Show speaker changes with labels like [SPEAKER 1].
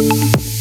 [SPEAKER 1] you